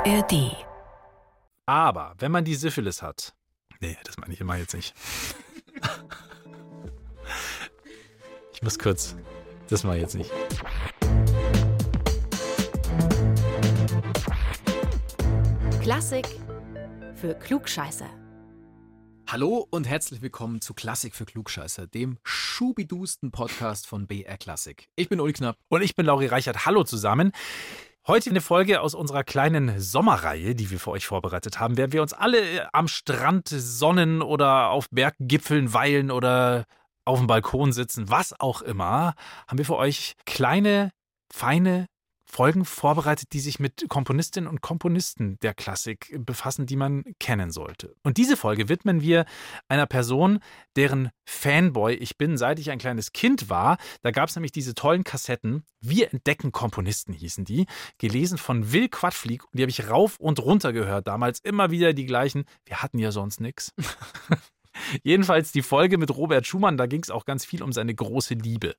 ARD. Aber wenn man die Syphilis hat. Nee, das meine ich immer jetzt nicht. Ich muss kurz. Das mache ich jetzt nicht. Klassik für Klugscheißer. Hallo und herzlich willkommen zu Klassik für Klugscheißer, dem schubidusten Podcast von BR Klassik. Ich bin Uli Knapp. Und ich bin Lauri Reichert. Hallo zusammen. Heute eine Folge aus unserer kleinen Sommerreihe, die wir für euch vorbereitet haben. Während wir uns alle äh, am Strand sonnen oder auf Berggipfeln weilen oder auf dem Balkon sitzen, was auch immer, haben wir für euch kleine, feine Folgen vorbereitet, die sich mit Komponistinnen und Komponisten der Klassik befassen, die man kennen sollte. Und diese Folge widmen wir einer Person, deren Fanboy ich bin, seit ich ein kleines Kind war. Da gab es nämlich diese tollen Kassetten. Wir entdecken Komponisten hießen die, gelesen von Will Quadflieg. Und die habe ich rauf und runter gehört. Damals immer wieder die gleichen. Wir hatten ja sonst nichts. Jedenfalls die Folge mit Robert Schumann, da ging es auch ganz viel um seine große Liebe.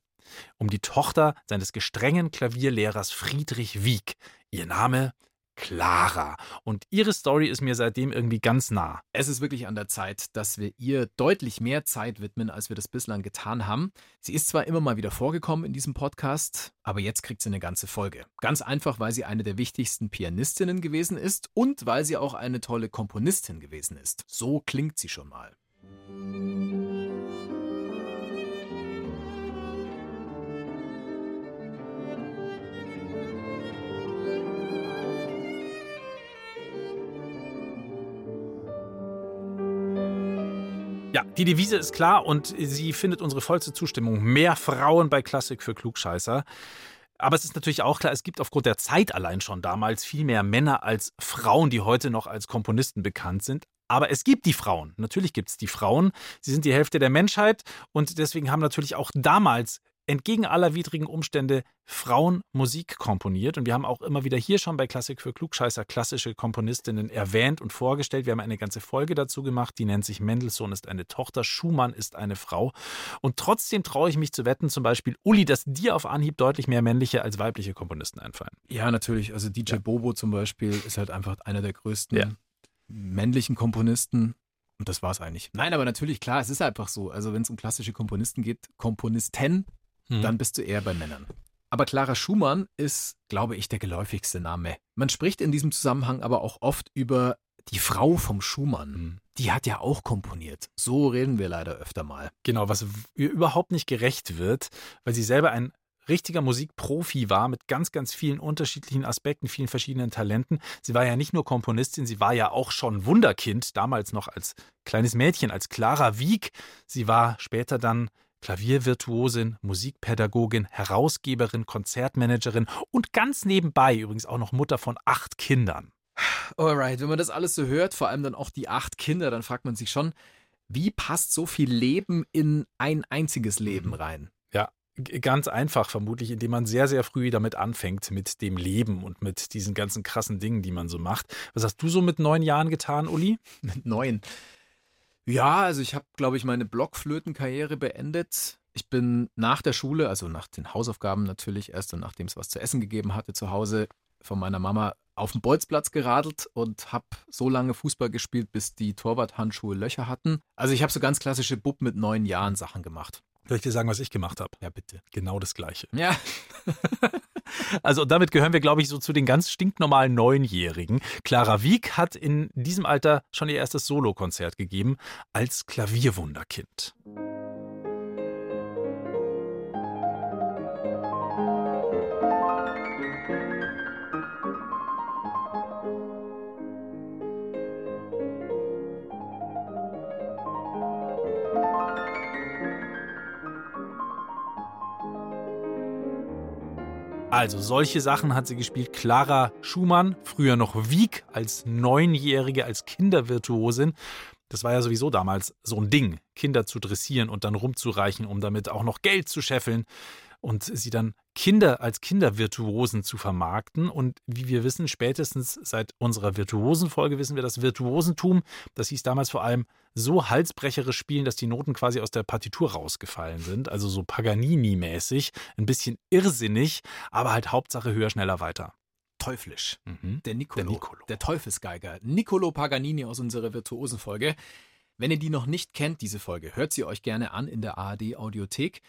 Um die Tochter seines gestrengen Klavierlehrers Friedrich Wieck. Ihr Name Clara. Und ihre Story ist mir seitdem irgendwie ganz nah. Es ist wirklich an der Zeit, dass wir ihr deutlich mehr Zeit widmen, als wir das bislang getan haben. Sie ist zwar immer mal wieder vorgekommen in diesem Podcast, aber jetzt kriegt sie eine ganze Folge. Ganz einfach, weil sie eine der wichtigsten Pianistinnen gewesen ist und weil sie auch eine tolle Komponistin gewesen ist. So klingt sie schon mal. Ja, die Devise ist klar und sie findet unsere vollste Zustimmung. Mehr Frauen bei Klassik für Klugscheißer. Aber es ist natürlich auch klar, es gibt aufgrund der Zeit allein schon damals viel mehr Männer als Frauen, die heute noch als Komponisten bekannt sind. Aber es gibt die Frauen. Natürlich gibt es die Frauen. Sie sind die Hälfte der Menschheit und deswegen haben natürlich auch damals entgegen aller widrigen Umstände Frauen Musik komponiert. Und wir haben auch immer wieder hier schon bei Klassik für Klugscheißer klassische Komponistinnen erwähnt und vorgestellt. Wir haben eine ganze Folge dazu gemacht, die nennt sich Mendelssohn ist eine Tochter, Schumann ist eine Frau. Und trotzdem traue ich mich zu wetten, zum Beispiel Uli, dass dir auf Anhieb deutlich mehr männliche als weibliche Komponisten einfallen. Ja, natürlich. Also DJ ja. Bobo zum Beispiel ist halt einfach einer der größten ja. Männlichen Komponisten. Und das war es eigentlich. Nein, aber natürlich, klar, es ist einfach so. Also wenn es um klassische Komponisten geht, Komponisten hm. dann bist du eher bei Männern. Aber Clara Schumann ist, glaube ich, der geläufigste Name. Man spricht in diesem Zusammenhang aber auch oft über die Frau vom Schumann. Hm. Die hat ja auch komponiert. So reden wir leider öfter mal. Genau, was ihr überhaupt nicht gerecht wird, weil sie selber ein richtiger Musikprofi war mit ganz, ganz vielen unterschiedlichen Aspekten, vielen verschiedenen Talenten. Sie war ja nicht nur Komponistin, sie war ja auch schon Wunderkind, damals noch als kleines Mädchen, als Clara Wieck. Sie war später dann Klaviervirtuosin, Musikpädagogin, Herausgeberin, Konzertmanagerin und ganz nebenbei übrigens auch noch Mutter von acht Kindern. Alright, wenn man das alles so hört, vor allem dann auch die acht Kinder, dann fragt man sich schon, wie passt so viel Leben in ein einziges Leben mhm. rein? Ganz einfach vermutlich, indem man sehr, sehr früh damit anfängt, mit dem Leben und mit diesen ganzen krassen Dingen, die man so macht. Was hast du so mit neun Jahren getan, Uli? Mit neun. Ja, also ich habe, glaube ich, meine Blockflötenkarriere beendet. Ich bin nach der Schule, also nach den Hausaufgaben natürlich erst und nachdem es was zu essen gegeben hatte zu Hause, von meiner Mama auf den Bolzplatz geradelt und habe so lange Fußball gespielt, bis die Torwarthandschuhe Löcher hatten. Also ich habe so ganz klassische Bub mit neun Jahren Sachen gemacht. Soll ich dir sagen, was ich gemacht habe? Ja, bitte. Genau das Gleiche. Ja. Also damit gehören wir, glaube ich, so zu den ganz stinknormalen Neunjährigen. Clara Wieck hat in diesem Alter schon ihr erstes Solokonzert gegeben als Klavierwunderkind. Also solche Sachen hat sie gespielt. Clara Schumann, früher noch Wieg als Neunjährige, als Kindervirtuosin. Das war ja sowieso damals so ein Ding, Kinder zu dressieren und dann rumzureichen, um damit auch noch Geld zu scheffeln und sie dann Kinder als Kindervirtuosen zu vermarkten. Und wie wir wissen, spätestens seit unserer Virtuosenfolge wissen wir, das Virtuosentum, das hieß damals vor allem so halsbrecherisch spielen, dass die Noten quasi aus der Partitur rausgefallen sind. Also so Paganini-mäßig, ein bisschen irrsinnig, aber halt Hauptsache höher, schneller, weiter. teuflisch. Mhm. Der, Nicolo, der Nicolo, der Teufelsgeiger. Niccolo Paganini aus unserer Virtuosenfolge. Wenn ihr die noch nicht kennt, diese Folge, hört sie euch gerne an in der ARD Audiothek.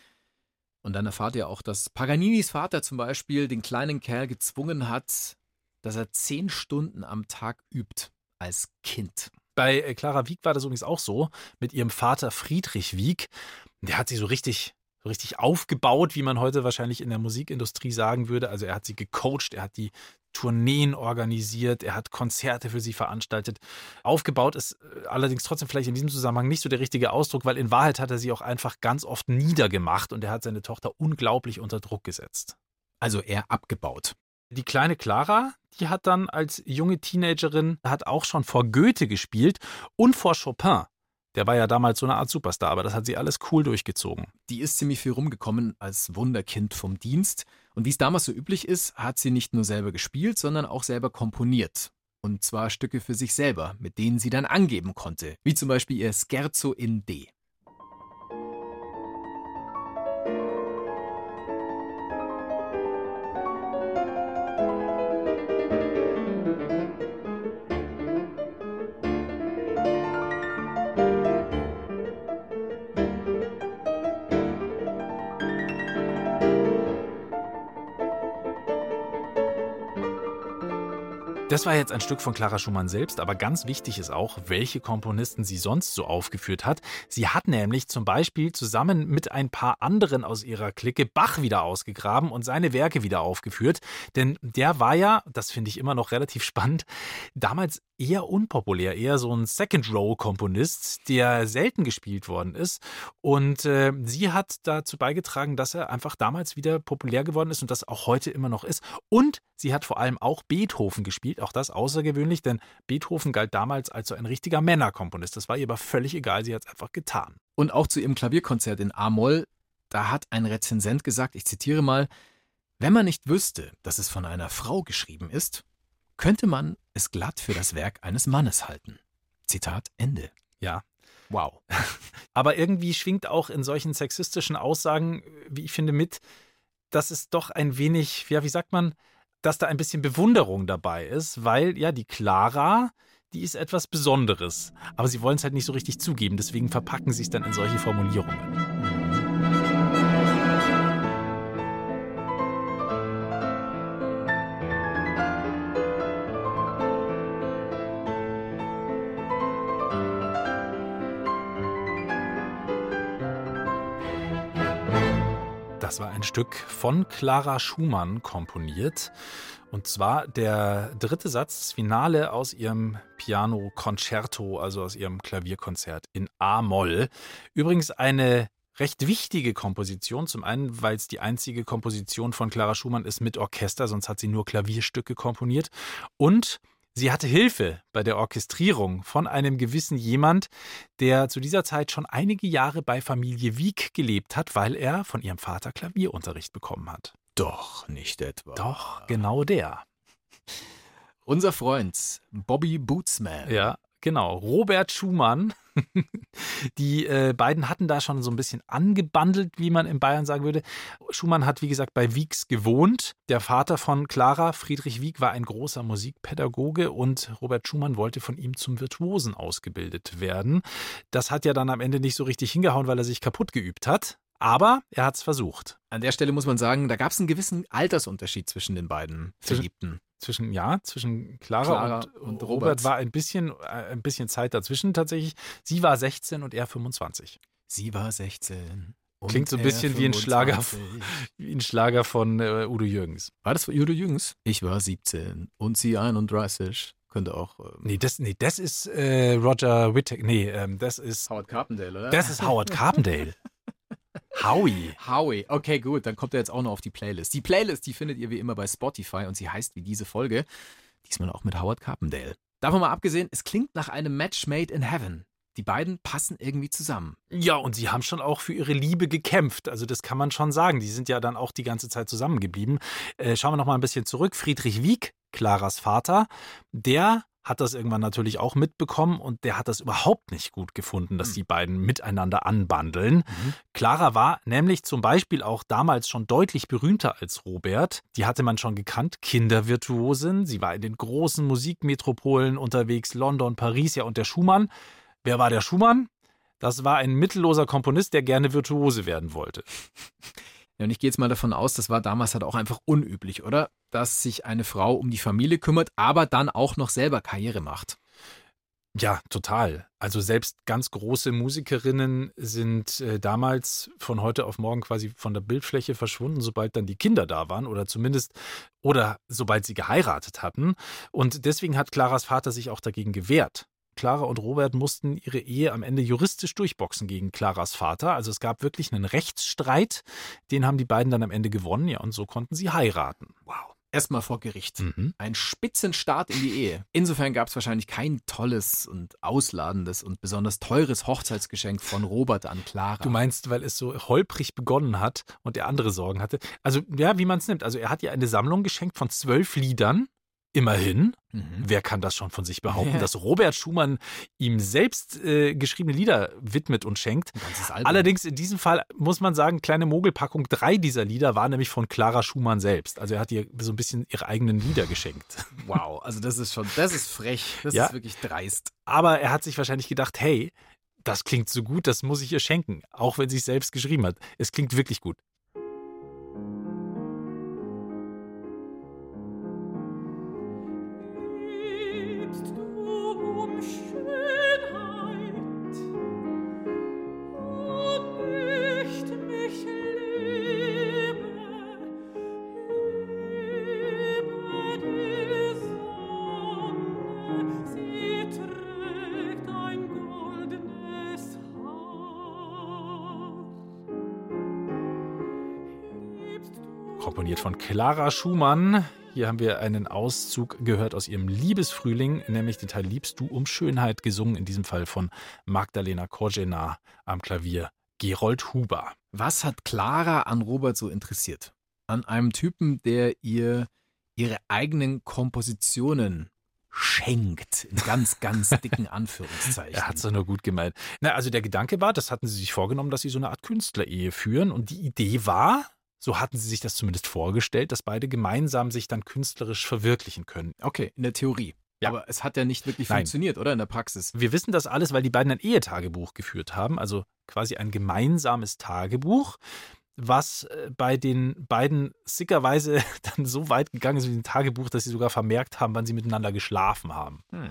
Und dann erfahrt ihr auch, dass Paganinis Vater zum Beispiel den kleinen Kerl gezwungen hat, dass er zehn Stunden am Tag übt als Kind. Bei äh, Clara Wieck war das übrigens auch so, mit ihrem Vater Friedrich Wieck. Der hat sie so richtig so richtig aufgebaut, wie man heute wahrscheinlich in der Musikindustrie sagen würde. Also er hat sie gecoacht, er hat die Tourneen organisiert, er hat Konzerte für sie veranstaltet. Aufgebaut ist äh, allerdings trotzdem vielleicht in diesem Zusammenhang nicht so der richtige Ausdruck, weil in Wahrheit hat er sie auch einfach ganz oft niedergemacht und er hat seine Tochter unglaublich unter Druck gesetzt. Also eher abgebaut. Die kleine Clara, die hat dann als junge Teenagerin, hat auch schon vor Goethe gespielt und vor Chopin. Der war ja damals so eine Art Superstar, aber das hat sie alles cool durchgezogen. Die ist ziemlich viel rumgekommen als Wunderkind vom Dienst. Und wie es damals so üblich ist, hat sie nicht nur selber gespielt, sondern auch selber komponiert. Und zwar Stücke für sich selber, mit denen sie dann angeben konnte, wie zum Beispiel ihr Scherzo in D. Das war jetzt ein Stück von Clara Schumann selbst, aber ganz wichtig ist auch, welche Komponisten sie sonst so aufgeführt hat. Sie hat nämlich zum Beispiel zusammen mit ein paar anderen aus ihrer Clique Bach wieder ausgegraben und seine Werke wieder aufgeführt. Denn der war ja, das finde ich immer noch relativ spannend, damals eher unpopulär, eher so ein Second-Row-Komponist, der selten gespielt worden ist. Und äh, sie hat dazu beigetragen, dass er einfach damals wieder populär geworden ist und das auch heute immer noch ist. Und sie hat vor allem auch Beethoven gespielt, auch das außergewöhnlich, denn Beethoven galt damals als so ein richtiger Männerkomponist. Das war ihr aber völlig egal, sie hat es einfach getan. Und auch zu ihrem Klavierkonzert in A-Moll, da hat ein Rezensent gesagt, ich zitiere mal, wenn man nicht wüsste, dass es von einer Frau geschrieben ist, könnte man es glatt für das Werk eines Mannes halten. Zitat Ende. Ja. Wow. Aber irgendwie schwingt auch in solchen sexistischen Aussagen, wie ich finde, mit, dass es doch ein wenig, ja, wie sagt man, dass da ein bisschen Bewunderung dabei ist, weil ja die Clara, die ist etwas Besonderes. Aber sie wollen es halt nicht so richtig zugeben, deswegen verpacken sie es dann in solche Formulierungen. Stück von Clara Schumann komponiert. Und zwar der dritte Satz, das Finale aus ihrem Piano Concerto, also aus ihrem Klavierkonzert in A-Moll. Übrigens eine recht wichtige Komposition. Zum einen, weil es die einzige Komposition von Clara Schumann ist mit Orchester, sonst hat sie nur Klavierstücke komponiert. Und Sie hatte Hilfe bei der Orchestrierung von einem gewissen jemand, der zu dieser Zeit schon einige Jahre bei Familie Wieck gelebt hat, weil er von ihrem Vater Klavierunterricht bekommen hat. Doch, nicht etwa. Doch, genau der. Unser Freund Bobby Bootsman. Ja, genau. Robert Schumann Die äh, beiden hatten da schon so ein bisschen angebandelt, wie man in Bayern sagen würde. Schumann hat, wie gesagt, bei Wieks gewohnt. Der Vater von Clara, Friedrich Wieck, war ein großer Musikpädagoge und Robert Schumann wollte von ihm zum Virtuosen ausgebildet werden. Das hat ja dann am Ende nicht so richtig hingehauen, weil er sich kaputt geübt hat. Aber er hat es versucht. An der Stelle muss man sagen, da gab es einen gewissen Altersunterschied zwischen den beiden Verliebten zwischen ja zwischen Clara, Clara und, und, Robert. Robert war ein bisschen äh, ein bisschen Zeit dazwischen tatsächlich. Sie war 16 und er 25. Sie war 16. Klingt so ein bisschen wie ein Schlager, wie ein Schlager von äh, Udo Jürgens. War das von Udo Jürgens? Ich war 17 und sie 31. Könnte auch. Ähm nee, das, nee, das ist äh, Roger Whittaker. Nee, ähm, das ist. Howard Carpendale, oder? Das ist Howard Carpendale. Howie. Howie. Okay, gut. Dann kommt er jetzt auch noch auf die Playlist. Die Playlist, die findet ihr wie immer bei Spotify und sie heißt wie diese Folge. Diesmal auch mit Howard Carpendale. Davon mal abgesehen, es klingt nach einem Match made in heaven. Die beiden passen irgendwie zusammen. Ja, und sie haben schon auch für ihre Liebe gekämpft. Also das kann man schon sagen. Die sind ja dann auch die ganze Zeit zusammengeblieben. Äh, schauen wir noch mal ein bisschen zurück. Friedrich Wieck, Claras Vater, der hat das irgendwann natürlich auch mitbekommen und der hat das überhaupt nicht gut gefunden, dass hm. die beiden miteinander anbandeln. Mhm. Clara war nämlich zum Beispiel auch damals schon deutlich berühmter als Robert. Die hatte man schon gekannt, Kindervirtuosin. Sie war in den großen Musikmetropolen unterwegs, London, Paris, ja und der Schumann. Wer war der Schumann? Das war ein mittelloser Komponist, der gerne Virtuose werden wollte. Ja, und ich gehe jetzt mal davon aus, das war damals halt auch einfach unüblich, oder? Dass sich eine Frau um die Familie kümmert, aber dann auch noch selber Karriere macht. Ja, total. Also selbst ganz große Musikerinnen sind äh, damals von heute auf morgen quasi von der Bildfläche verschwunden, sobald dann die Kinder da waren oder zumindest oder sobald sie geheiratet hatten. Und deswegen hat Claras Vater sich auch dagegen gewehrt. Clara und Robert mussten ihre Ehe am Ende juristisch durchboxen gegen Claras Vater. Also es gab wirklich einen Rechtsstreit, den haben die beiden dann am Ende gewonnen, ja, und so konnten sie heiraten. Wow. Erstmal vor Gericht. Mhm. Ein Spitzenstart in die Ehe. Insofern gab es wahrscheinlich kein tolles und ausladendes und besonders teures Hochzeitsgeschenk von Robert an Clara. Du meinst, weil es so holprig begonnen hat und er andere Sorgen hatte? Also, ja, wie man es nimmt. Also, er hat ihr eine Sammlung geschenkt von zwölf Liedern Immerhin, mhm. wer kann das schon von sich behaupten, ja. dass Robert Schumann ihm selbst äh, geschriebene Lieder widmet und schenkt? Allerdings in diesem Fall muss man sagen, kleine Mogelpackung, drei dieser Lieder waren nämlich von Clara Schumann selbst. Also er hat ihr so ein bisschen ihre eigenen Lieder geschenkt. Wow, also das ist schon, das ist frech, das ja? ist wirklich dreist. Aber er hat sich wahrscheinlich gedacht, hey, das klingt so gut, das muss ich ihr schenken, auch wenn sie es selbst geschrieben hat. Es klingt wirklich gut. Komponiert von Clara Schumann. Hier haben wir einen Auszug gehört aus ihrem Liebesfrühling, nämlich den Teil Liebst du um Schönheit, gesungen in diesem Fall von Magdalena Korjena am Klavier Gerold Huber. Was hat Clara an Robert so interessiert? An einem Typen, der ihr ihre eigenen Kompositionen schenkt. In ganz, ganz dicken Anführungszeichen. er hat es nur gut gemeint. Na, also der Gedanke war, das hatten sie sich vorgenommen, dass sie so eine Art Künstlerehe führen. Und die Idee war, so hatten sie sich das zumindest vorgestellt, dass beide gemeinsam sich dann künstlerisch verwirklichen können. Okay, in der Theorie. Ja. Aber es hat ja nicht wirklich Nein. funktioniert, oder in der Praxis? Wir wissen das alles, weil die beiden ein Ehetagebuch geführt haben, also quasi ein gemeinsames Tagebuch, was äh, bei den beiden sickerweise dann so weit gegangen ist wie ein Tagebuch, dass sie sogar vermerkt haben, wann sie miteinander geschlafen haben. Hm.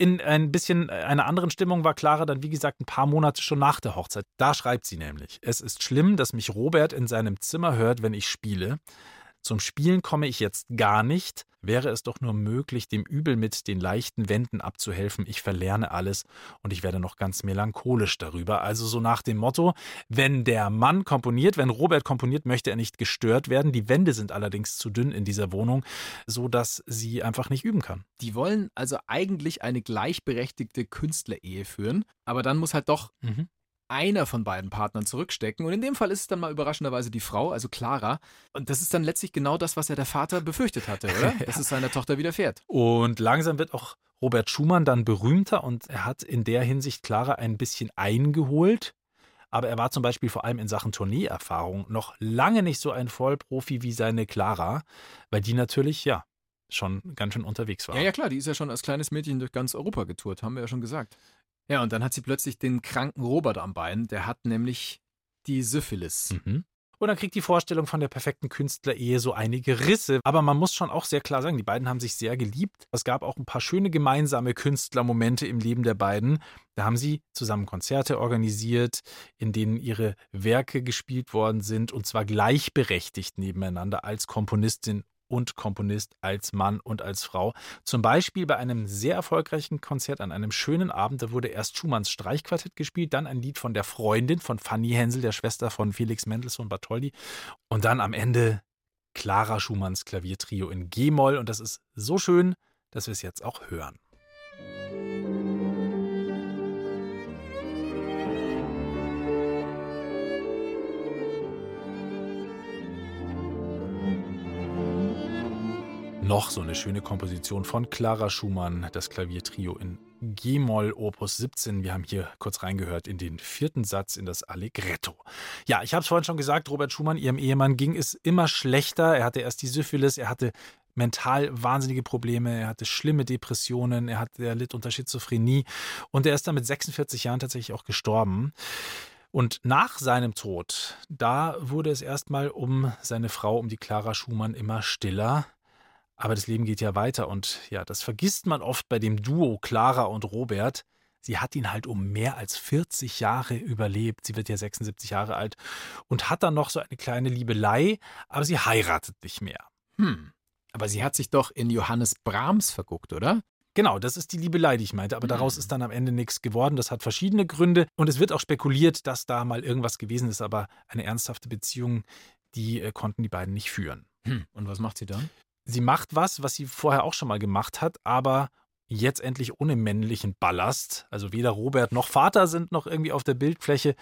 In ein bisschen äh, einer anderen Stimmung war Clara dann, wie gesagt, ein paar Monate schon nach der Hochzeit. Da schreibt sie nämlich: Es ist schlimm, dass mich Robert in seinem Zimmer hört, wenn ich spiele. Zum Spielen komme ich jetzt gar nicht. Wäre es doch nur möglich, dem Übel mit den leichten Wänden abzuhelfen. Ich verlerne alles und ich werde noch ganz melancholisch darüber. Also so nach dem Motto, wenn der Mann komponiert, wenn Robert komponiert, möchte er nicht gestört werden. Die Wände sind allerdings zu dünn in dieser Wohnung, so dass sie einfach nicht üben kann. Die wollen also eigentlich eine gleichberechtigte Künstlerehe führen, aber dann muss halt doch mhm einer von beiden Partnern zurückstecken. Und in dem Fall ist es dann mal überraschenderweise die Frau, also Clara. Und das ist dann letztlich genau das, was ja der Vater befürchtet hatte, oder? ja. Dass es seiner Tochter widerfährt. Und langsam wird auch Robert Schumann dann berühmter und er hat in der Hinsicht Clara ein bisschen eingeholt. Aber er war zum Beispiel vor allem in Sachen Tourneeerfahrung noch lange nicht so ein Vollprofi wie seine Clara, weil die natürlich, ja, schon ganz schön unterwegs war. Ja, ja, klar, die ist ja schon als kleines Mädchen durch ganz Europa getourt, haben wir ja schon gesagt. Ja, und dann hat sie plötzlich den kranken Robert am Bein. Der hat nämlich die Syphilis. Mhm. Und dann kriegt die Vorstellung von der perfekten Künstlerehe so einige Risse. Aber man muss schon auch sehr klar sagen, die beiden haben sich sehr geliebt. Es gab auch ein paar schöne gemeinsame Künstlermomente im Leben der beiden. Da haben sie zusammen Konzerte organisiert, in denen ihre Werke gespielt worden sind und zwar gleichberechtigt nebeneinander als Komponistin und Komponist als Mann und als Frau. Zum Beispiel bei einem sehr erfolgreichen Konzert an einem schönen Abend, da wurde erst Schumanns Streichquartett gespielt, dann ein Lied von der Freundin von Fanny Hensel, der Schwester von Felix Mendelssohn Bartholdy und dann am Ende Clara Schumanns Klaviertrio in G-Moll und das ist so schön, dass wir es jetzt auch hören. Noch so eine schöne Komposition von Clara Schumann, das Klaviertrio in G-Moll Opus 17. Wir haben hier kurz reingehört in den vierten Satz in das Allegretto. Ja, ich habe es vorhin schon gesagt, Robert Schumann, ihrem Ehemann, ging es immer schlechter. Er hatte erst die Syphilis, er hatte mental wahnsinnige Probleme, er hatte schlimme Depressionen, er, hat, er litt unter Schizophrenie und er ist dann mit 46 Jahren tatsächlich auch gestorben. Und nach seinem Tod, da wurde es erstmal um seine Frau, um die Clara Schumann immer stiller. Aber das Leben geht ja weiter und ja, das vergisst man oft bei dem Duo Clara und Robert. Sie hat ihn halt um mehr als 40 Jahre überlebt. Sie wird ja 76 Jahre alt und hat dann noch so eine kleine Liebelei, aber sie heiratet nicht mehr. Hm. Aber sie hat sich doch in Johannes Brahms verguckt, oder? Genau, das ist die Liebelei, die ich meinte. Aber daraus hm. ist dann am Ende nichts geworden. Das hat verschiedene Gründe. Und es wird auch spekuliert, dass da mal irgendwas gewesen ist. Aber eine ernsthafte Beziehung, die äh, konnten die beiden nicht führen. Hm. Und was macht sie dann? Sie macht was, was sie vorher auch schon mal gemacht hat, aber jetzt endlich ohne männlichen Ballast. Also weder Robert noch Vater sind noch irgendwie auf der Bildfläche.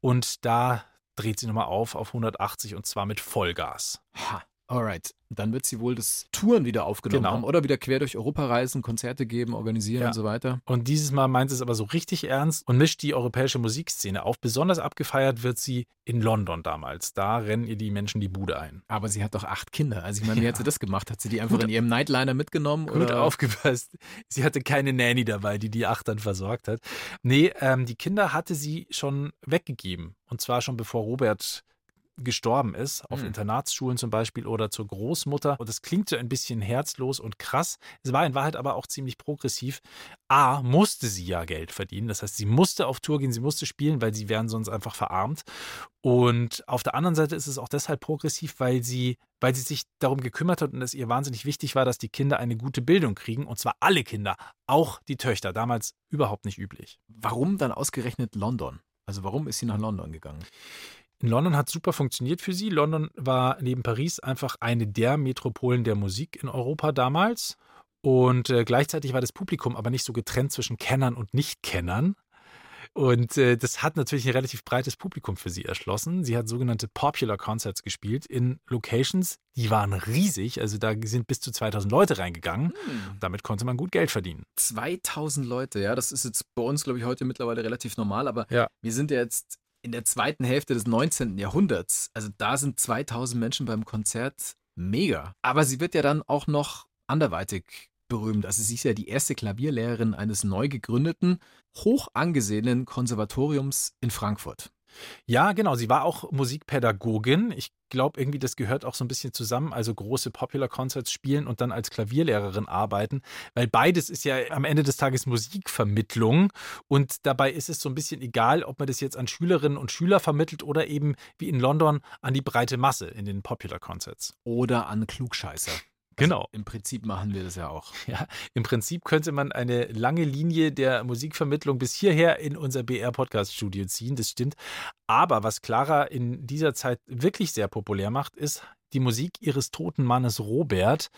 Und da dreht sie nochmal auf auf 180 und zwar mit Vollgas. Ha. Alright, dann wird sie wohl das Touren wieder aufgenommen genau. haben oder wieder quer durch Europa reisen, Konzerte geben, organisieren ja. und so weiter. Und dieses Mal meint sie es aber so richtig ernst und mischt die europäische Musikszene auf. Besonders abgefeiert wird sie in London damals. Da rennen ihr die Menschen die Bude ein. Aber sie hat doch acht Kinder. Also ich meine, wie ja. hat sie das gemacht? Hat sie die einfach Gut, in ihrem Nightliner mitgenommen? Gut oder? aufgepasst. Sie hatte keine Nanny dabei, die die acht dann versorgt hat. Nee, ähm, die Kinder hatte sie schon weggegeben. Und zwar schon bevor Robert gestorben ist, auf mhm. Internatsschulen zum Beispiel oder zur Großmutter. Und das klingt so ein bisschen herzlos und krass. Es war in Wahrheit aber auch ziemlich progressiv. A, musste sie ja Geld verdienen. Das heißt, sie musste auf Tour gehen, sie musste spielen, weil sie wären sonst einfach verarmt. Und auf der anderen Seite ist es auch deshalb progressiv, weil sie, weil sie sich darum gekümmert hat und es ihr wahnsinnig wichtig war, dass die Kinder eine gute Bildung kriegen. Und zwar alle Kinder, auch die Töchter. Damals überhaupt nicht üblich. Warum dann ausgerechnet London? Also warum ist sie nach London gegangen? London hat super funktioniert für sie. London war neben Paris einfach eine der Metropolen der Musik in Europa damals. Und äh, gleichzeitig war das Publikum aber nicht so getrennt zwischen Kennern und Nicht-Kennern. Und äh, das hat natürlich ein relativ breites Publikum für sie erschlossen. Sie hat sogenannte Popular Concerts gespielt in Locations, die waren riesig. Also da sind bis zu 2000 Leute reingegangen. Hm. Damit konnte man gut Geld verdienen. 2000 Leute, ja, das ist jetzt bei uns, glaube ich, heute mittlerweile relativ normal. Aber ja. wir sind ja jetzt in der zweiten Hälfte des 19. Jahrhunderts. Also da sind 2000 Menschen beim Konzert mega. Aber sie wird ja dann auch noch anderweitig berühmt. Also sie ist ja die erste Klavierlehrerin eines neu gegründeten, hoch angesehenen Konservatoriums in Frankfurt. Ja, genau. Sie war auch Musikpädagogin. Ich glaube, irgendwie das gehört auch so ein bisschen zusammen. Also große Popular Concerts spielen und dann als Klavierlehrerin arbeiten, weil beides ist ja am Ende des Tages Musikvermittlung. Und dabei ist es so ein bisschen egal, ob man das jetzt an Schülerinnen und Schüler vermittelt oder eben wie in London an die breite Masse in den Popular Concerts. Oder an Klugscheißer. Genau. Also Im Prinzip machen wir das ja auch. Ja, im Prinzip könnte man eine lange Linie der Musikvermittlung bis hierher in unser BR-Podcast-Studio ziehen, das stimmt. Aber was Clara in dieser Zeit wirklich sehr populär macht, ist die Musik ihres toten Mannes Robert.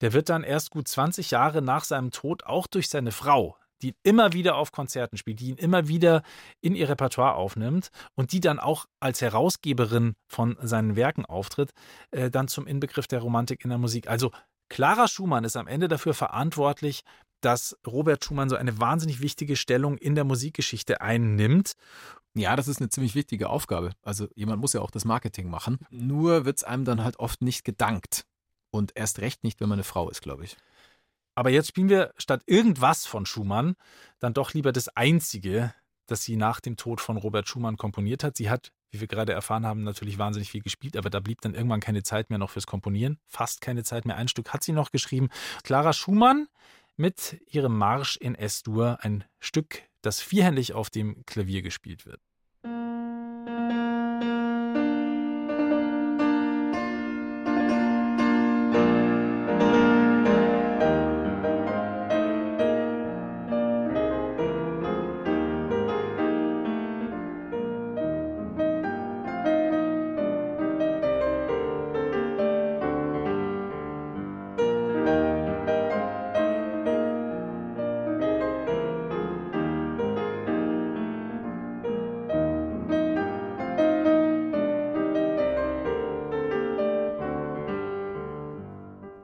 Der wird dann erst gut 20 Jahre nach seinem Tod auch durch seine Frau die ihn immer wieder auf Konzerten spielt, die ihn immer wieder in ihr Repertoire aufnimmt und die dann auch als Herausgeberin von seinen Werken auftritt, äh, dann zum Inbegriff der Romantik in der Musik. Also Clara Schumann ist am Ende dafür verantwortlich, dass Robert Schumann so eine wahnsinnig wichtige Stellung in der Musikgeschichte einnimmt. Ja, das ist eine ziemlich wichtige Aufgabe. Also jemand muss ja auch das Marketing machen. Nur wird es einem dann halt oft nicht gedankt. Und erst recht nicht, wenn man eine Frau ist, glaube ich. Aber jetzt spielen wir statt irgendwas von Schumann dann doch lieber das Einzige, das sie nach dem Tod von Robert Schumann komponiert hat. Sie hat, wie wir gerade erfahren haben, natürlich wahnsinnig viel gespielt, aber da blieb dann irgendwann keine Zeit mehr noch fürs Komponieren. Fast keine Zeit mehr. Ein Stück hat sie noch geschrieben. Clara Schumann mit ihrem Marsch in S-Dur, ein Stück, das vierhändig auf dem Klavier gespielt wird.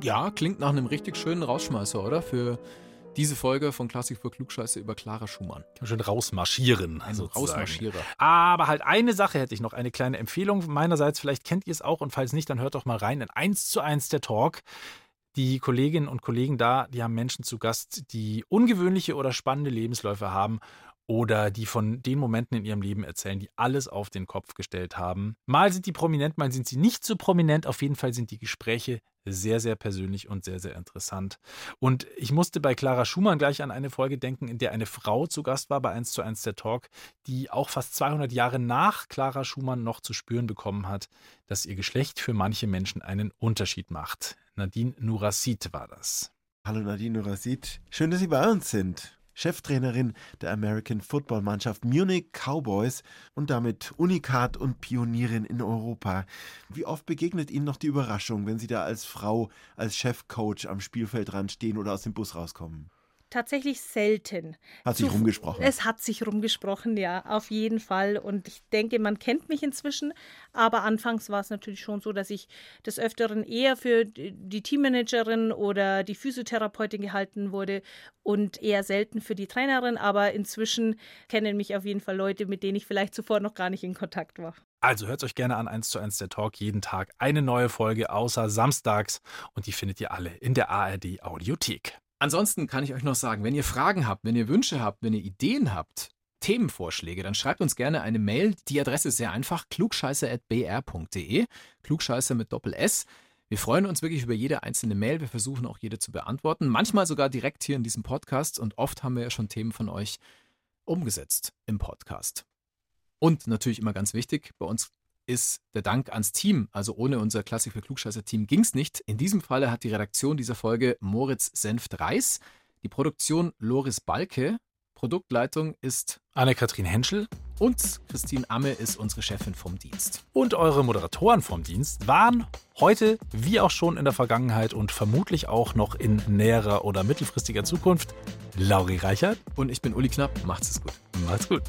Ja, klingt nach einem richtig schönen Rausschmeißer, oder? Für diese Folge von Klassik für Klugscheiße über Clara Schumann. Schön rausmarschieren. Ein Rausmarschierer. Aber halt eine Sache hätte ich noch, eine kleine Empfehlung meinerseits. Vielleicht kennt ihr es auch und falls nicht, dann hört doch mal rein in 1 zu 1 der Talk. Die Kolleginnen und Kollegen da, die haben Menschen zu Gast, die ungewöhnliche oder spannende Lebensläufe haben oder die von den Momenten in ihrem Leben erzählen, die alles auf den Kopf gestellt haben. Mal sind die prominent, mal sind sie nicht so prominent. Auf jeden Fall sind die Gespräche sehr, sehr persönlich und sehr, sehr interessant. Und ich musste bei Clara Schumann gleich an eine Folge denken, in der eine Frau zu Gast war bei 1 zu 1 der Talk, die auch fast 200 Jahre nach Clara Schumann noch zu spüren bekommen hat, dass ihr Geschlecht für manche Menschen einen Unterschied macht. Nadine Nurasid war das. Hallo Nadine Nurasid, schön, dass Sie bei uns sind. Cheftrainerin der American Football Mannschaft Munich Cowboys und damit Unikat und Pionierin in Europa. Wie oft begegnet Ihnen noch die Überraschung, wenn Sie da als Frau, als Chefcoach am Spielfeldrand stehen oder aus dem Bus rauskommen? Tatsächlich selten. Hat sich Zu, rumgesprochen. Es hat sich rumgesprochen, ja, auf jeden Fall. Und ich denke, man kennt mich inzwischen. Aber anfangs war es natürlich schon so, dass ich des Öfteren eher für die Teammanagerin oder die Physiotherapeutin gehalten wurde und eher selten für die Trainerin. Aber inzwischen kennen mich auf jeden Fall Leute, mit denen ich vielleicht zuvor noch gar nicht in Kontakt war. Also hört euch gerne an 1 zu 1 der Talk jeden Tag eine neue Folge außer samstags und die findet ihr alle in der ARD Audiothek. Ansonsten kann ich euch noch sagen, wenn ihr Fragen habt, wenn ihr Wünsche habt, wenn ihr Ideen habt, Themenvorschläge, dann schreibt uns gerne eine Mail. Die Adresse ist sehr einfach: klugscheiße.br.de. Klugscheiße mit Doppel S. Wir freuen uns wirklich über jede einzelne Mail. Wir versuchen auch jede zu beantworten. Manchmal sogar direkt hier in diesem Podcast. Und oft haben wir ja schon Themen von euch umgesetzt im Podcast. Und natürlich immer ganz wichtig, bei uns ist der Dank ans Team. Also ohne unser Klassik für Klugscheißer-Team ging es nicht. In diesem Falle hat die Redaktion dieser Folge Moritz Senft-Reis, die Produktion Loris Balke, Produktleitung ist Anne-Kathrin Henschel und Christine Amme ist unsere Chefin vom Dienst. Und eure Moderatoren vom Dienst waren heute, wie auch schon in der Vergangenheit und vermutlich auch noch in näherer oder mittelfristiger Zukunft, Lauri Reichert. Und ich bin Uli Knapp. Macht's es gut. Macht's gut.